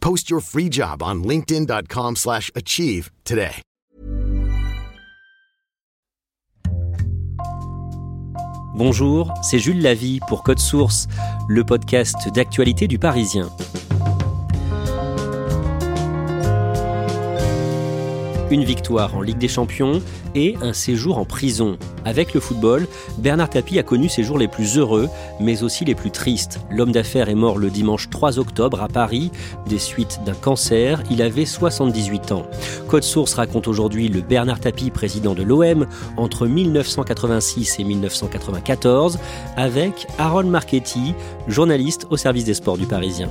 Post your free job on linkedin.com/achieve slash achieve today. Bonjour, c'est Jules Lavie pour Code Source, le podcast d'actualité du Parisien. Une victoire en Ligue des Champions et un séjour en prison. Avec le football, Bernard Tapie a connu ses jours les plus heureux, mais aussi les plus tristes. L'homme d'affaires est mort le dimanche 3 octobre à Paris, des suites d'un cancer. Il avait 78 ans. Code Source raconte aujourd'hui le Bernard Tapie, président de l'OM, entre 1986 et 1994, avec Harold Marchetti, journaliste au service des sports du Parisien.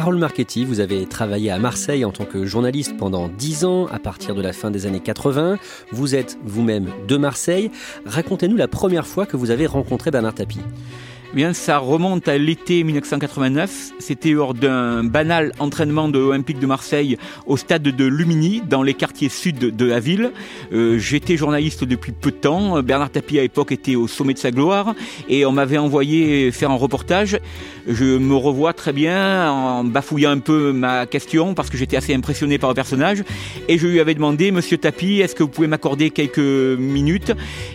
Harold Marchetti, vous avez travaillé à Marseille en tant que journaliste pendant 10 ans, à partir de la fin des années 80. Vous êtes vous-même de Marseille. Racontez-nous la première fois que vous avez rencontré Bernard Tapie. Eh Bien, ça remonte à l'été 1989. C'était lors d'un banal entraînement de l'Olympique de Marseille au stade de Lumini, dans les quartiers sud de la ville. Euh, J'étais journaliste depuis peu de temps. Bernard Tapie, à l'époque, était au sommet de sa gloire. Et on m'avait envoyé faire un reportage. Je me revois très bien en bafouillant un peu ma question parce que j'étais assez impressionné par le personnage. Et je lui avais demandé, Monsieur Tapie, est-ce que vous pouvez m'accorder quelques minutes?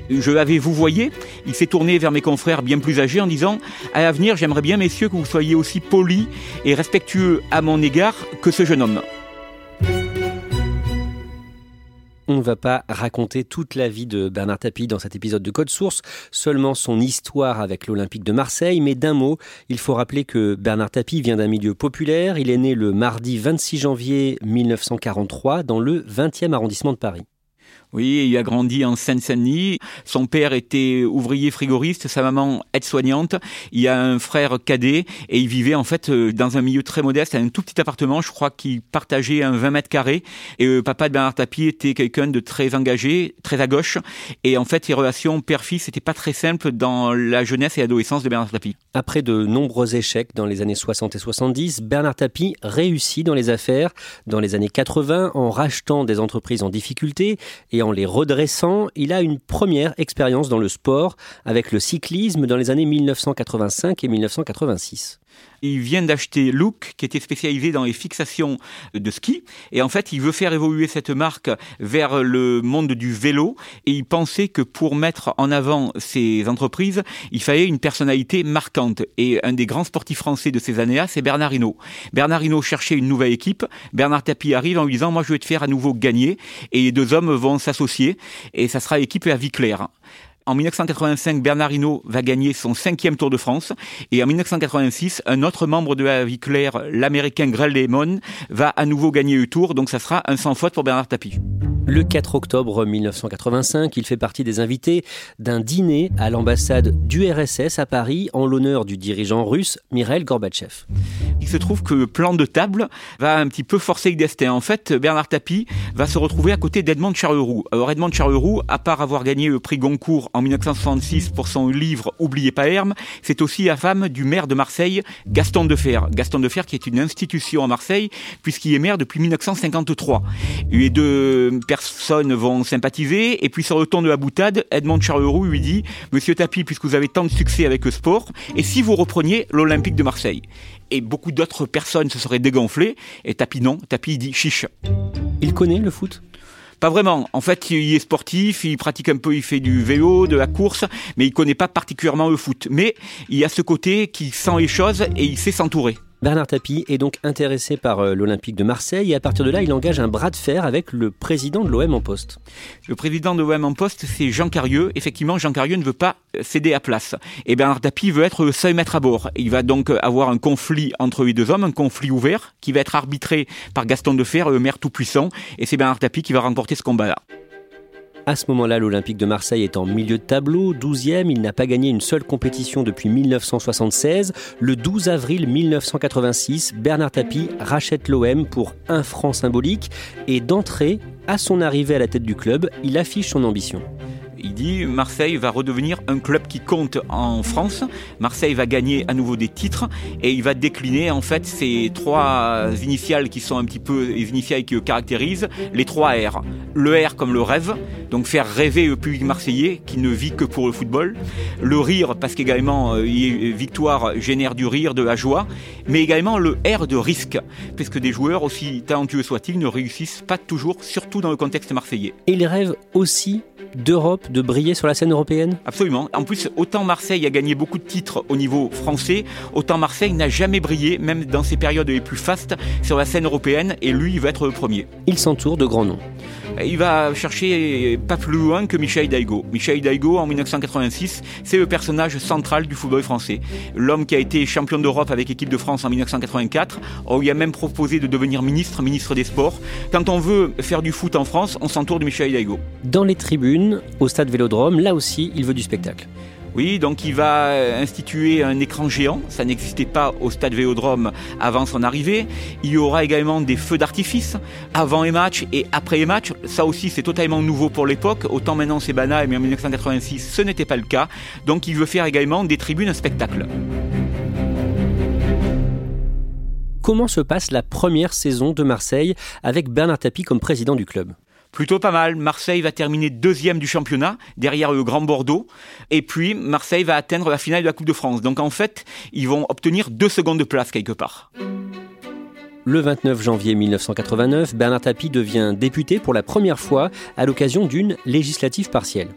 Je l'avais vous voyez. Il s'est tourné vers mes confrères bien plus âgés en disant à l'avenir, j'aimerais bien, messieurs, que vous soyez aussi polis et respectueux à mon égard que ce jeune homme. On ne va pas raconter toute la vie de Bernard Tapie dans cet épisode de Code Source, seulement son histoire avec l'Olympique de Marseille, mais d'un mot, il faut rappeler que Bernard Tapie vient d'un milieu populaire, il est né le mardi 26 janvier 1943 dans le 20e arrondissement de Paris. Oui, il a grandi en Seine-Saint-Denis. Son père était ouvrier frigoriste, sa maman aide-soignante. Il a un frère cadet et il vivait en fait euh, dans un milieu très modeste, un tout petit appartement. Je crois qu'il partageait un 20 mètres carrés. Et le papa de Bernard Tapie était quelqu'un de très engagé, très à gauche. Et en fait, les relations père-fils n'étaient pas très simples dans la jeunesse et l'adolescence de Bernard Tapie. Après de nombreux échecs dans les années 60 et 70, Bernard Tapie réussit dans les affaires dans les années 80 en rachetant des entreprises en difficulté et en les redressant, il a une première expérience dans le sport avec le cyclisme dans les années 1985 et 1986. Il vient d'acheter Look, qui était spécialisé dans les fixations de ski. Et en fait, il veut faire évoluer cette marque vers le monde du vélo. Et il pensait que pour mettre en avant ces entreprises, il fallait une personnalité marquante. Et un des grands sportifs français de ces années-là, c'est Bernard Hinault. Bernard Hinault cherchait une nouvelle équipe. Bernard Tapie arrive en lui disant, moi, je vais te faire à nouveau gagner. Et les deux hommes vont s'associer. Et ça sera l'équipe à vie claire. En 1985, Bernard Hinault va gagner son cinquième Tour de France. Et en 1986, un autre membre de la vie claire, l'américain Greg Lemon, va à nouveau gagner le Tour. Donc ça sera un sans faute pour Bernard Tapie. Le 4 octobre 1985, il fait partie des invités d'un dîner à l'ambassade du RSS à Paris en l'honneur du dirigeant russe Mikhail Gorbatchev. Il se trouve que le plan de table va un petit peu forcer le destin. En fait, Bernard Tapie va se retrouver à côté d'Edmond Charleroux. Alors Edmond Charleroux, à part avoir gagné le prix Goncourt en 1966 pour son livre Oubliez pas Herme, c'est aussi la femme du maire de Marseille, Gaston Defer. Gaston Defer qui est une institution à Marseille puisqu'il est maire depuis 1953. Les deux personnes vont sympathiser et puis sur le ton de la boutade, Edmond Charleroux lui dit Monsieur Tapie, puisque vous avez tant de succès avec le sport, et si vous repreniez l'Olympique de Marseille? Et beaucoup d'autres personnes se seraient dégonflées. Et Tapi non, Tapi dit chiche. Il connaît le foot? Pas vraiment. En fait, il est sportif, il pratique un peu, il fait du vélo, de la course, mais il connaît pas particulièrement le foot. Mais il a ce côté qui sent les choses et il sait s'entourer. Bernard Tapie est donc intéressé par euh, l'Olympique de Marseille et à partir de là, il engage un bras de fer avec le président de l'OM en poste. Le président de l'OM en poste, c'est Jean Carieux. Effectivement, Jean Carieux ne veut pas céder à place. Et Bernard Tapie veut être le seul maître à bord. Il va donc avoir un conflit entre les deux hommes, un conflit ouvert, qui va être arbitré par Gaston Defer, le maire tout-puissant. Et c'est Bernard Tapie qui va remporter ce combat-là. À ce moment-là, l'Olympique de Marseille est en milieu de tableau, 12e. Il n'a pas gagné une seule compétition depuis 1976. Le 12 avril 1986, Bernard Tapie rachète l'OM pour un franc symbolique. Et d'entrée, à son arrivée à la tête du club, il affiche son ambition. Il dit Marseille va redevenir un club qui compte en France. Marseille va gagner à nouveau des titres et il va décliner en fait ces trois initiales qui sont un petit peu les initiales qui caractérisent, les trois R. Le R comme le rêve, donc faire rêver le public marseillais qui ne vit que pour le football. Le rire parce qu'également euh, victoire génère du rire, de la joie, mais également le R de risque, puisque des joueurs aussi talentueux soient-ils ne réussissent pas toujours, surtout dans le contexte marseillais. Et il rêve aussi d'Europe, de briller sur la scène européenne? Absolument. En plus, autant Marseille a gagné beaucoup de titres au niveau français, autant Marseille n'a jamais brillé, même dans ses périodes les plus fastes, sur la scène européenne, et lui, il va être le premier. Il s'entoure de grands noms. Il va chercher pas plus loin que Michel Hidalgo. Michel Hidalgo, en 1986, c'est le personnage central du football français. L'homme qui a été champion d'Europe avec l'équipe de France en 1984. On lui a même proposé de devenir ministre, ministre des Sports. Quand on veut faire du foot en France, on s'entoure de Michel Hidalgo. Dans les tribunes, au stade Vélodrome, là aussi, il veut du spectacle. Oui, donc il va instituer un écran géant. Ça n'existait pas au stade Vélodrome avant son arrivée. Il y aura également des feux d'artifice avant les matchs et après les matchs. Ça aussi, c'est totalement nouveau pour l'époque. Autant maintenant c'est banal, mais en 1986, ce n'était pas le cas. Donc il veut faire également des tribunes spectacle. Comment se passe la première saison de Marseille avec Bernard Tapie comme président du club? Plutôt pas mal. Marseille va terminer deuxième du championnat, derrière le Grand Bordeaux. Et puis, Marseille va atteindre la finale de la Coupe de France. Donc, en fait, ils vont obtenir deux secondes de place quelque part. Le 29 janvier 1989, Bernard Tapie devient député pour la première fois à l'occasion d'une législative partielle.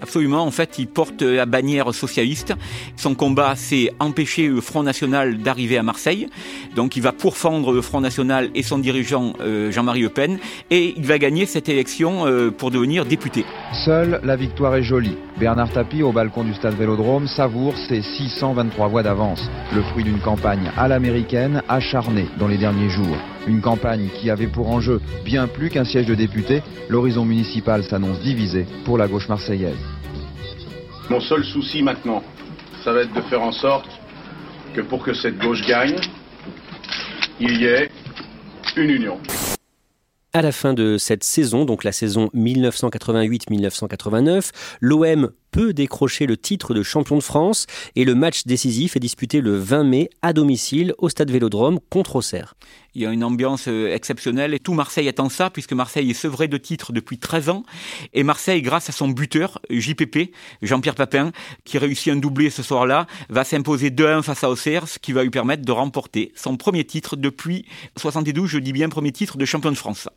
Absolument, en fait, il porte la bannière socialiste. Son combat, c'est empêcher le Front National d'arriver à Marseille. Donc il va pourfendre le Front National et son dirigeant euh, Jean-Marie Le Pen et il va gagner cette élection euh, pour devenir député. Seule la victoire est jolie. Bernard Tapie, au balcon du stade Vélodrome, savoure ses 623 voix d'avance, le fruit d'une campagne à l'américaine acharnée dans les derniers jours. Une campagne qui avait pour enjeu bien plus qu'un siège de député, l'horizon municipal s'annonce divisé pour la gauche marseillaise. Mon seul souci maintenant, ça va être de faire en sorte que pour que cette gauche gagne, il y ait une union. À la fin de cette saison, donc la saison 1988-1989, l'OM peut décrocher le titre de champion de France et le match décisif est disputé le 20 mai à domicile au stade Vélodrome contre Auxerre. Il y a une ambiance euh, exceptionnelle et tout Marseille attend ça puisque Marseille est sevré de titres depuis 13 ans et Marseille grâce à son buteur JPP, Jean-Pierre Papin, qui réussit un doublé ce soir-là, va s'imposer 2-1 face à Auxerre, ce qui va lui permettre de remporter son premier titre depuis 72, je dis bien premier titre de champion de France.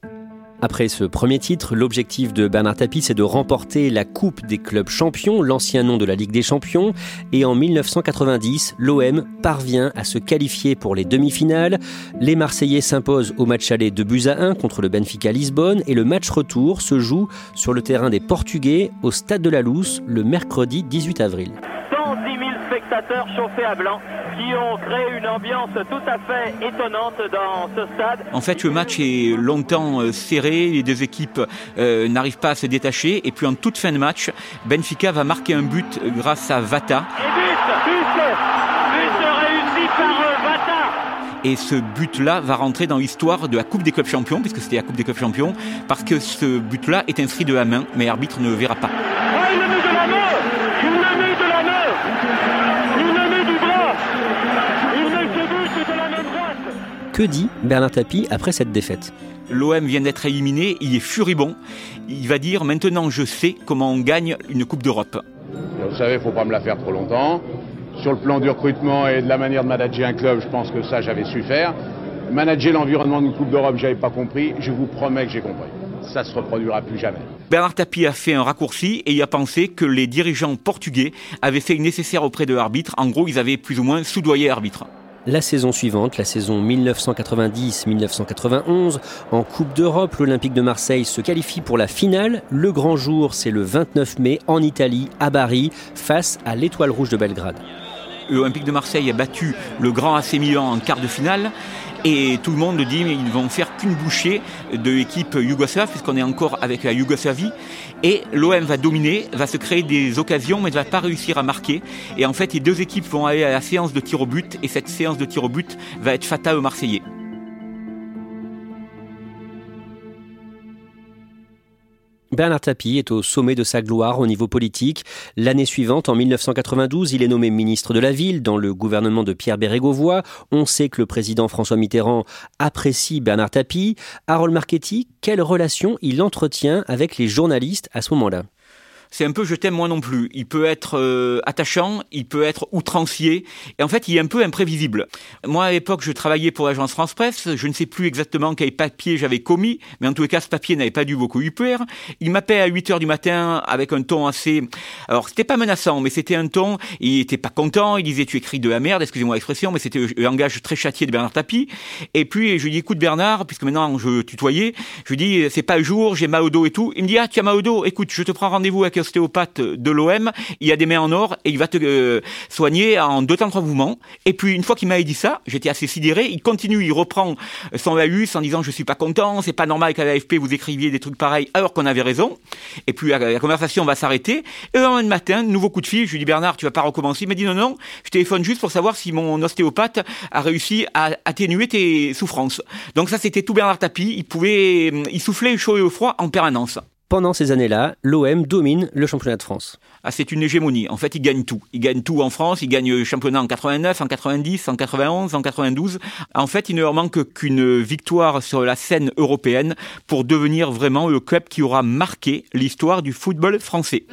Après ce premier titre, l'objectif de Bernard Tapie, c'est de remporter la Coupe des clubs champions, l'ancien nom de la Ligue des champions. Et en 1990, l'OM parvient à se qualifier pour les demi-finales. Les Marseillais s'imposent au match aller de buts à 1 contre le Benfica Lisbonne et le match retour se joue sur le terrain des Portugais au Stade de la Lousse le mercredi 18 avril. 110 000 spectateurs chauffés à blanc qui ont créé une ambiance tout à fait étonnante dans ce stade. En fait, le match est longtemps euh, serré, les deux équipes euh, n'arrivent pas à se détacher, et puis en toute fin de match, Benfica va marquer un but grâce à Vata. Et but, but, but réussi par Vata. Et ce but-là va rentrer dans l'histoire de la Coupe des clubs champions, puisque c'était la Coupe des clubs champions, parce que ce but-là est inscrit de la main, mais l'arbitre ne le verra pas. Que dit Bernard Tapie après cette défaite L'OM vient d'être éliminé, il est furibond. Il va dire maintenant je sais comment on gagne une Coupe d'Europe. Vous savez, il ne faut pas me la faire trop longtemps. Sur le plan du recrutement et de la manière de manager un club, je pense que ça, j'avais su faire. Manager l'environnement d'une Coupe d'Europe, j'avais pas compris. Je vous promets que j'ai compris. Ça se reproduira plus jamais. Bernard Tapie a fait un raccourci et il a pensé que les dirigeants portugais avaient fait le nécessaire auprès de l'arbitre. En gros, ils avaient plus ou moins soudoyé l'arbitre. La saison suivante, la saison 1990-1991, en Coupe d'Europe, l'Olympique de Marseille se qualifie pour la finale. Le grand jour, c'est le 29 mai en Italie, à Bari, face à l'Étoile Rouge de Belgrade. L'Olympique de Marseille a battu le grand AC en quart de finale. Et tout le monde dit mais ils vont faire qu'une bouchée de l'équipe yougoslave puisqu'on est encore avec la Yougoslavie. Et l'OM va dominer, va se créer des occasions mais ne va pas réussir à marquer. Et en fait les deux équipes vont aller à la séance de tir au but et cette séance de tir au but va être fatale aux Marseillais. Bernard Tapie est au sommet de sa gloire au niveau politique. L'année suivante, en 1992, il est nommé ministre de la Ville dans le gouvernement de Pierre Bérégovoy. On sait que le président François Mitterrand apprécie Bernard Tapie. Harold Marchetti, quelle relation il entretient avec les journalistes à ce moment-là? C'est un peu je t'aime moi non plus. Il peut être euh, attachant, il peut être outrancier, et en fait il est un peu imprévisible. Moi à l'époque je travaillais pour l'agence France Presse, je ne sais plus exactement quel papier j'avais commis, mais en tous les cas ce papier n'avait pas dû beaucoup y plaire. Il m'appelle à 8 heures du matin avec un ton assez... Alors c'était pas menaçant, mais c'était un ton, il était pas content, il disait tu écris de la merde, excusez-moi l'expression, mais c'était le langage très châtié de Bernard Tapie. Et puis je lui dis écoute Bernard, puisque maintenant je tutoyais, je lui dis c'est pas le jour, j'ai mal au et tout. Il me dit ah tu as mal au écoute je te prends rendez-vous avec ostéopathe de l'OM, il a des mains en or et il va te euh, soigner en deux temps trois mouvements. Et puis une fois qu'il m'avait dit ça, j'étais assez sidéré. Il continue, il reprend son laus en disant je suis pas content, c'est pas normal qu'à l'AFP vous écriviez des trucs pareils alors qu'on avait raison. Et puis la, conversation va s'arrêter. Et le lendemain matin, nouveau coup de fil, je lui dis Bernard, tu vas pas recommencer. Il m'a dit non non, je téléphone juste pour savoir si mon ostéopathe a réussi à atténuer tes souffrances. Donc ça c'était tout Bernard Tapie. Il pouvait, il soufflait chaud et le froid en permanence. Pendant ces années-là, l'OM domine le championnat de France. Ah, c'est une hégémonie. En fait, il gagne tout. Il gagne tout en France. Il gagne le championnat en 89, en 90, en 91, en 92. En fait, il ne leur manque qu'une victoire sur la scène européenne pour devenir vraiment le club qui aura marqué l'histoire du football français.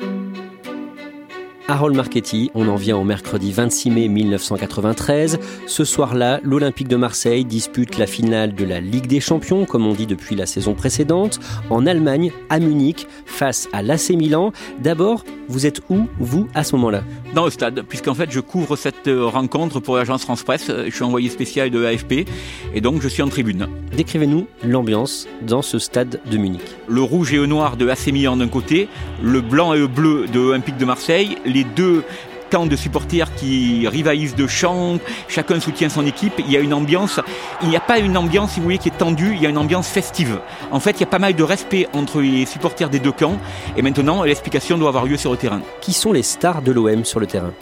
Harold Marchetti, on en vient au mercredi 26 mai 1993. Ce soir-là, l'Olympique de Marseille dispute la finale de la Ligue des Champions, comme on dit depuis la saison précédente, en Allemagne, à Munich, face à l'AC Milan. D'abord, vous êtes où, vous, à ce moment-là? Dans le stade, puisqu'en fait, je couvre cette euh, rencontre pour l'agence France Presse. Je suis envoyé spécial de l'AFP, et donc je suis en tribune. Décrivez-nous l'ambiance dans ce stade de Munich. Le rouge et le noir de l'AC Milan d'un côté, le blanc et le bleu de l'Olympique de Marseille, les deux camps de supporters qui rivalisent de chants, chacun soutient son équipe, il y a une ambiance, il n'y a pas une ambiance, si vous voulez, qui est tendue, il y a une ambiance festive. En fait, il y a pas mal de respect entre les supporters des deux camps, et maintenant, l'explication doit avoir lieu sur le terrain. Qui sont les stars de l'OM sur le terrain?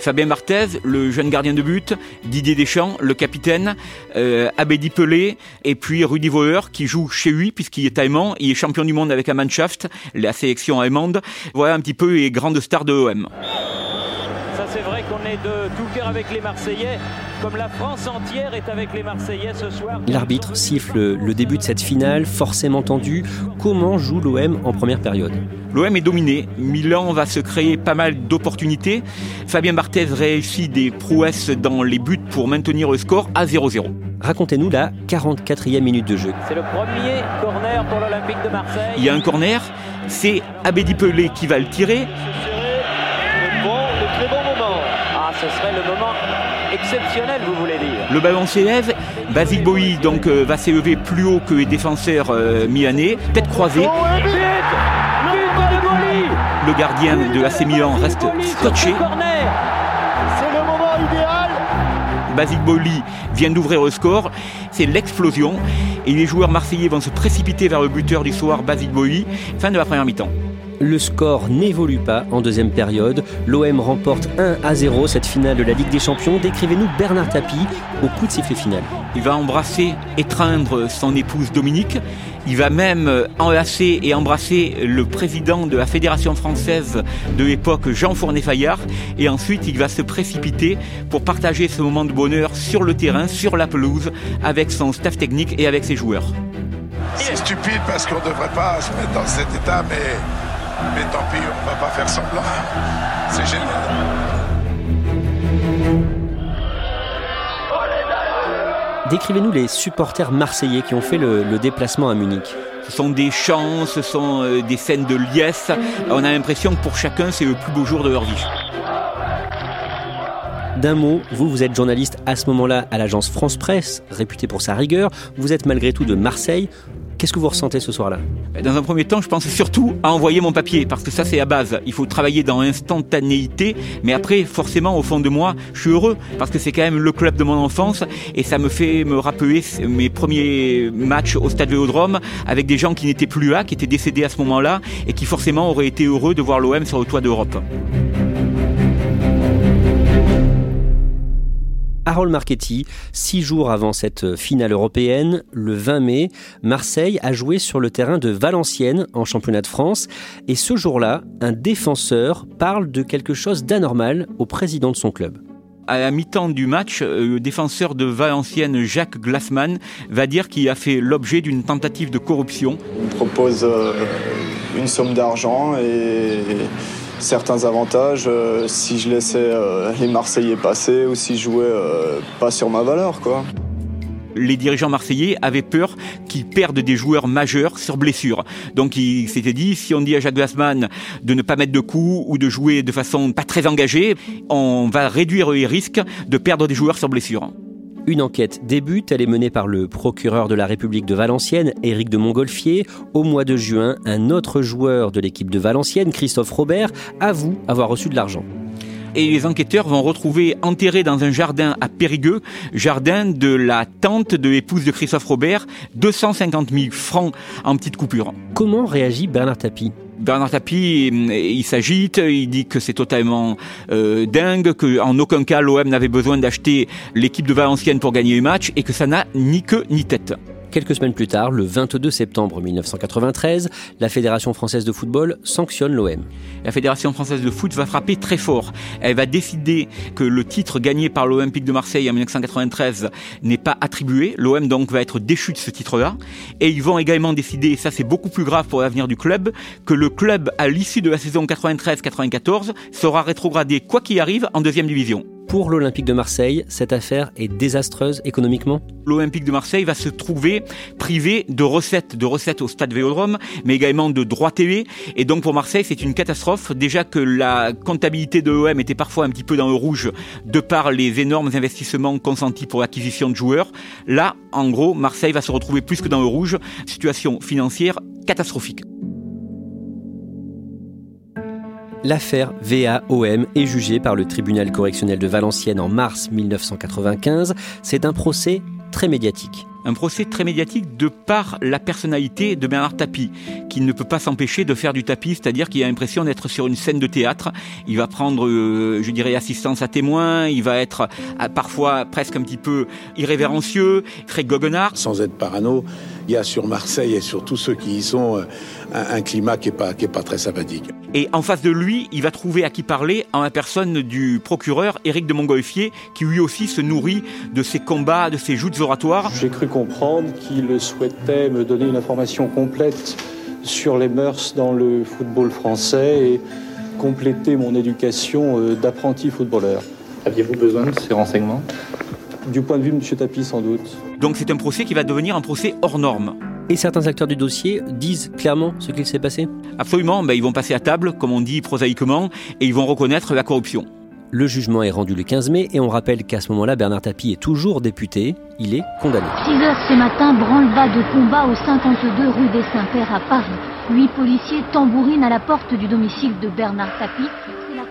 Fabien Marthez, le jeune gardien de but, Didier Deschamps, le capitaine, euh, Abedi Pelé, et puis Rudy Voller qui joue chez lui puisqu'il est allemand, il est champion du monde avec la Mannschaft, la sélection allemande. Voilà un petit peu les grandes stars de l'OM. Ça c'est vrai qu'on est de tout cœur avec les Marseillais, comme la France entière est avec les Marseillais ce soir. L'arbitre siffle le début de cette finale, forcément tendue. Comment joue l'OM en première période? L'OM est dominé. Milan va se créer pas mal d'opportunités. Fabien Barthez réussit des prouesses dans les buts pour maintenir le score à 0-0. Racontez-nous la 44e minute de jeu. C'est le premier corner pour l'Olympique de Marseille. Il y a un corner, c'est Abedi Pelé qui va le tirer. Le bon, le très bon moment. Ah, ce serait le moment exceptionnel, vous voulez dire. Le ballon s'élève. Basile Boi donc euh, va s'élever plus haut que les défenseurs euh, milanais, tête croisée. Oh, et but But de Boli Le gardien de l'AC Milan reste scotché. C'est le moment idéal Basile Boli vient d'ouvrir le score. C'est l'explosion. Et les joueurs marseillais vont se précipiter vers le buteur du soir, Basile Boli. Fin de la première mi-temps. Le score n'évolue pas en deuxième période. L'OM remporte 1 à 0 cette finale de la Ligue des Champions. Décrivez-nous Bernard Tapie au coup de sifflet final. Il va embrasser, étreindre son épouse Dominique. Il va même enlacer et embrasser le président de la Fédération française de l'époque, Jean Fournet-Fayard. Et ensuite, il va se précipiter pour partager ce moment de bonheur sur le terrain, sur la pelouse, avec son staff technique et avec ses joueurs. C'est stupide parce qu'on ne devrait pas se mettre dans cet état, mais, mais tant pis, on ne va pas faire semblant. C'est génial. Décrivez-nous les supporters marseillais qui ont fait le, le déplacement à Munich. Ce sont des chants, ce sont euh, des scènes de liesse. On a l'impression que pour chacun, c'est le plus beau jour de leur vie. D'un mot, vous, vous êtes journaliste à ce moment-là à l'agence France Presse, réputée pour sa rigueur. Vous êtes malgré tout de Marseille. Qu'est-ce que vous ressentez ce soir-là Dans un premier temps, je pense surtout à envoyer mon papier, parce que ça c'est à base. Il faut travailler dans l'instantanéité, mais après, forcément, au fond de moi, je suis heureux, parce que c'est quand même le club de mon enfance, et ça me fait me rappeler mes premiers matchs au Stade Vélodrome, avec des gens qui n'étaient plus là, qui étaient décédés à ce moment-là, et qui forcément auraient été heureux de voir l'OM sur le toit d'Europe. Harold Marchetti, six jours avant cette finale européenne, le 20 mai, Marseille a joué sur le terrain de Valenciennes en championnat de France. Et ce jour-là, un défenseur parle de quelque chose d'anormal au président de son club. À la mi-temps du match, euh, le défenseur de Valenciennes, Jacques Glassman, va dire qu'il a fait l'objet d'une tentative de corruption. Il me propose euh, une somme d'argent et certains avantages euh, si je laissais euh, les Marseillais passer ou si je jouais euh, pas sur ma valeur, quoi. Les dirigeants marseillais avaient peur qu'ils perdent des joueurs majeurs sur blessure. Donc ils s'étaient dit, si on dit à Jacques Glassman de ne pas mettre de coups ou de jouer de façon pas très engagée, on va réduire les risques de perdre des joueurs sur blessure. Une enquête débute, elle est menée par le procureur de la République de Valenciennes, Éric de Montgolfier. Au mois de juin, un autre joueur de l'équipe de Valenciennes, Christophe Robert, avoue avoir reçu de l'argent et les enquêteurs vont retrouver enterré dans un jardin à Périgueux, jardin de la tante de l'épouse de Christophe Robert, 250 000 francs en petite coupure. Comment réagit Bernard Tapie? Bernard Tapie, il s'agite, il dit que c'est totalement euh, dingue, qu'en aucun cas l'OM n'avait besoin d'acheter l'équipe de Valenciennes pour gagner le match et que ça n'a ni queue ni tête. Quelques semaines plus tard, le 22 septembre 1993, la Fédération française de football sanctionne l'OM. La Fédération française de foot va frapper très fort. Elle va décider que le titre gagné par l'Olympique de Marseille en 1993 n'est pas attribué. L'OM donc va être déchu de ce titre-là. Et ils vont également décider, et ça c'est beaucoup plus grave pour l'avenir du club, que le club, à l'issue de la saison 93-94, sera rétrogradé quoi qu'il arrive en deuxième division pour l'Olympique de Marseille, cette affaire est désastreuse économiquement L'Olympique de Marseille va se trouver privé de recettes, de recettes au stade Vélodrome, mais également de droits TV. Et donc pour Marseille, c'est une catastrophe. Déjà que la comptabilité de l'OM était parfois un petit peu dans le rouge de par les énormes investissements consentis pour l'acquisition de joueurs. Là, en gros, Marseille va se retrouver plus que dans le rouge. Situation financière catastrophique. L'affaire VAOM est jugée par le tribunal correctionnel de Valenciennes en mars 1995. C'est un procès très médiatique un procès très médiatique de par la personnalité de Bernard Tapie, qui ne peut pas s'empêcher de faire du tapis, c'est-à-dire qu'il a l'impression d'être sur une scène de théâtre. Il va prendre, euh, je dirais, assistance à témoins, il va être euh, parfois presque un petit peu irrévérencieux, très goguenard. Sans être parano, il y a sur Marseille et sur tous ceux qui y sont euh, un, climat qui n'est pas, qui est pas très sympathique. Et en face de lui, il va trouver à qui parler en la personne du procureur Éric de Montgolfier, qui lui aussi se nourrit de ses combats, de ses joutes oratoires. J'ai cru comprendre qu'il souhaitait me donner une information complète sur les mœurs dans le football français et compléter mon éducation euh, d'apprenti footballeur. Aviez-vous besoin de ces renseignements? Du point de vue de M. Tapie, sans doute. Donc c'est un procès qui va devenir un procès hors norme. Et certains acteurs du dossier disent clairement ce qu'il s'est passé? Absolument, ben, ils vont passer à table, comme on dit prosaïquement, et ils vont reconnaître la corruption. Le jugement est rendu le 15 mai et on rappelle qu'à ce moment-là, Bernard Tapie est toujours député. Il est condamné. 6 heures ce matin, branle-bas de combat au 52 rue des Saints-Pères à Paris. Huit policiers tambourinent à la porte du domicile de Bernard Tapie.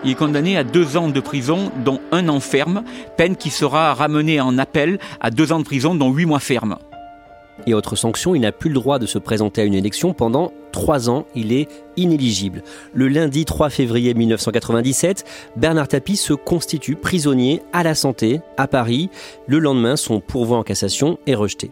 Il est condamné à deux ans de prison, dont un an ferme, peine qui sera ramenée en appel à deux ans de prison, dont huit mois ferme. Et autre sanction, il n'a plus le droit de se présenter à une élection pendant trois ans. Il est inéligible. Le lundi 3 février 1997, Bernard Tapie se constitue prisonnier à la santé à Paris. Le lendemain, son pourvoi en cassation est rejeté.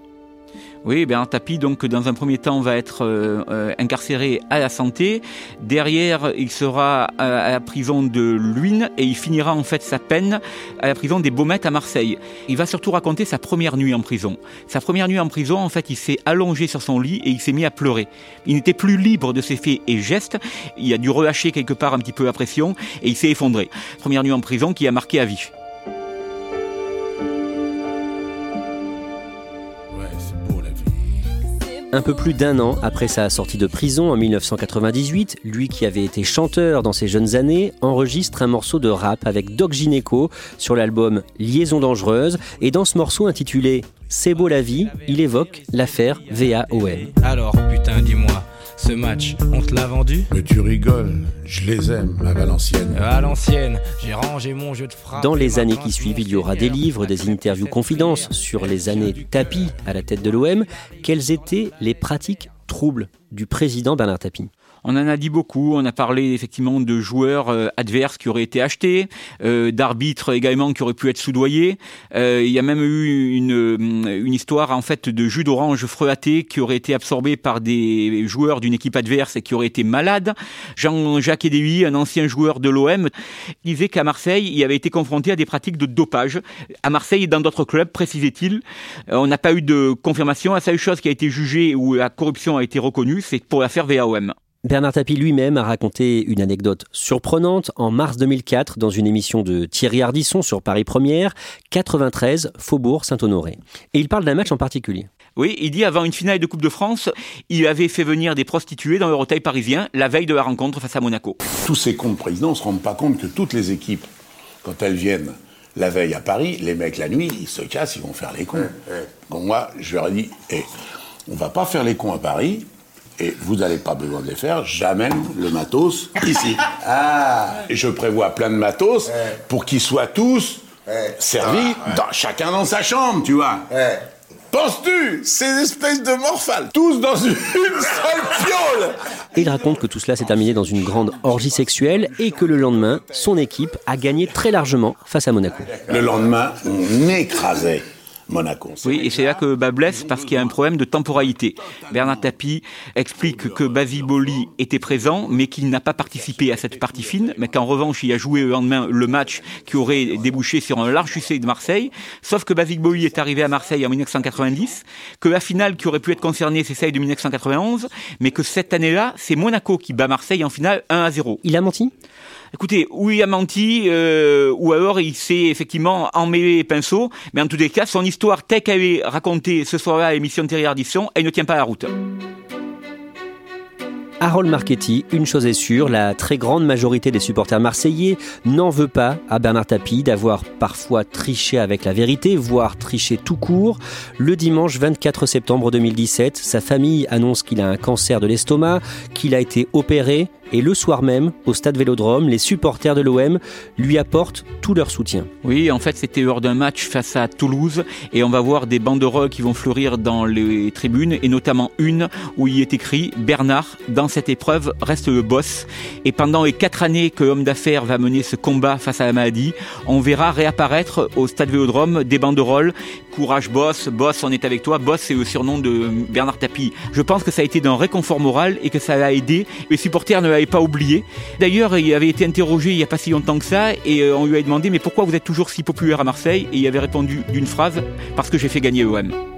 Oui, Bernard Tapie, donc, dans un premier temps, va être euh, euh, incarcéré à la santé. Derrière, il sera à, la prison de Luynes et il finira en fait sa peine à la prison des Baumettes à Marseille. Il va surtout raconter sa première nuit en prison. Sa première nuit en prison, en fait, il s'est allongé sur son lit et il s'est mis à pleurer. Il n'était plus libre de ses faits et gestes. Il a dû relâcher quelque part un petit peu la pression et il s'est effondré. Première nuit en prison qui a marqué à vie. Un peu plus d'un an après sa sortie de prison en 1998, lui qui avait été chanteur dans ses jeunes années, enregistre un morceau de rap avec Doc Gineco sur l'album Liaison dangereuse et dans ce morceau intitulé C'est beau la vie, il évoque l'affaire VAOM. Alors putain dis-moi, ce match, on te l'a vendu Mais tu rigoles, je les aime, à Valenciennes. À l'ancienne, j'ai rangé mon jeu de frappe. Dans les années qui suivent, il y aura des livres, des interviews confidences sur les années tapis à la tête de l'OM. Quelles étaient les pratiques troubles du président Bernard Tapie? On en a dit beaucoup. On a parlé effectivement de joueurs euh, adverses qui auraient été achetés, euh, d'arbitres également qui auraient pu être soudoyés. Euh, il y a même eu une, histoire en fait de jus d'orange freuaté qui aurait été absorbé par des joueurs d'une équipe adverse et qui auraient été malades. Jean-Jacques Edéhy, un ancien joueur de l'OM, disait qu'à Marseille, il avait été confronté à des pratiques de dopage. À Marseille et dans d'autres clubs, précisait-il. On n'a pas eu de confirmation. La seule chose qui a été jugée où la corruption a été reconnue, c'est pour l'affaire VAOM. Bernard Tapie lui-même a raconté une anecdote surprenante en mars 2004 dans une émission de Thierry Ardisson sur Paris Première, 93, Faubourg Saint-Honoré. Et il parle d'un match en particulier. Oui, il dit avant une finale de Coupe de France, il avait fait venir des prostituées dans l'Eurotail parisien la veille de la rencontre face à Monaco. Tous ces de présidents ne se rendent pas compte que toutes les équipes, quand elles viennent la veille à Paris, les mecs la nuit, ils se cassent, ils vont faire les cons. Donc moi, je leur ai dit, eh, on va pas faire les cons à Paris, et vous n'avez pas besoin de les faire, j'amène le matos ici. Ah. Et je prévois plein de matos pour qu'ils soient tous servis, dans, chacun dans sa chambre, tu vois. Penses-tu Ces espèces de morphales, tous dans une seule piole. Et il raconte que tout cela s'est terminé dans une grande orgie sexuelle et que le lendemain, son équipe a gagné très largement face à Monaco. Le lendemain, on écrasait Monaco. Oui, et c'est là que bas blesse parce qu'il y a un problème de temporalité. Bernard Tapie explique que Basiboli était présent, mais qu'il n'a pas participé à cette partie fine, mais qu'en revanche, il a joué le lendemain le match qui aurait débouché sur un large succès de Marseille. Sauf que Basiboli est arrivé à Marseille en 1990, que la finale qui aurait pu être concernée, c'est celle de 1991, mais que cette année-là, c'est Monaco qui bat Marseille en finale 1 à 0. Il a menti? Écoutez, ou il a menti, euh, ou alors il s'est effectivement emmêlé les pinceaux, mais en tous les cas, son histoire telle qu'elle est racontée ce soir-là à l'émission de Thierry Ardisson, elle ne tient pas la route. Harold Marchetti, une chose est sûre, la très grande majorité des supporters marseillais n'en veut pas à Bernard Tapie d'avoir parfois triché avec la vérité, voire triché tout court. Le dimanche 24 septembre 2017, sa famille annonce qu'il a un cancer de l'estomac, qu'il a été opéré, et le soir même, au stade Vélodrome, les supporters de l'OM lui apportent tout leur soutien. Oui, en fait, c'était lors d'un match face à Toulouse et on va voir des banderoles qui vont fleurir dans les tribunes et notamment une où il est écrit Bernard, dans cette épreuve, reste le boss. Et pendant les quatre années que l'homme d'affaires va mener ce combat face à la maladie, on verra réapparaître au stade Vélodrome des banderoles Courage boss, boss on est avec toi, boss c'est le surnom de Bernard Tapie. Je pense que ça a été d'un réconfort moral et que ça l'a aidé. Les supporters l'avaient pas oublié. D'ailleurs, il avait été interrogé il n'y a pas si longtemps que ça et euh, on lui a demandé mais pourquoi vous êtes toujours si populaire à Marseille? Et il avait répondu d'une phrase parce que j'ai fait gagner l'OM.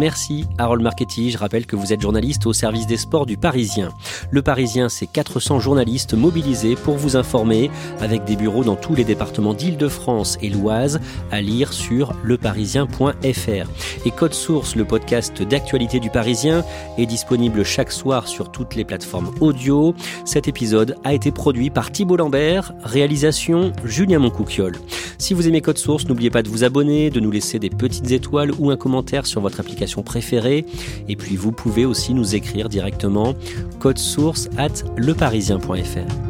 Merci Harold Marchetti. Je rappelle que vous êtes journaliste au service des sports du Parisien. Le Parisien, c'est 400 journalistes mobilisés pour vous informer avec des bureaux dans tous les départements d'Île-de-France et l'Oise à lire sur leparisien.fr. Et Code Source, le podcast d'actualité du Parisien, est disponible chaque soir sur toutes les plateformes audio. Cet épisode a été produit par Thibault Lambert, réalisation Julien Moncouquiole. Si vous aimez Code Source, n'oubliez pas de vous abonner, de nous laisser des petites étoiles ou un commentaire sur votre application préférée. Et puis vous pouvez aussi nous écrire directement code source at leparisien.fr.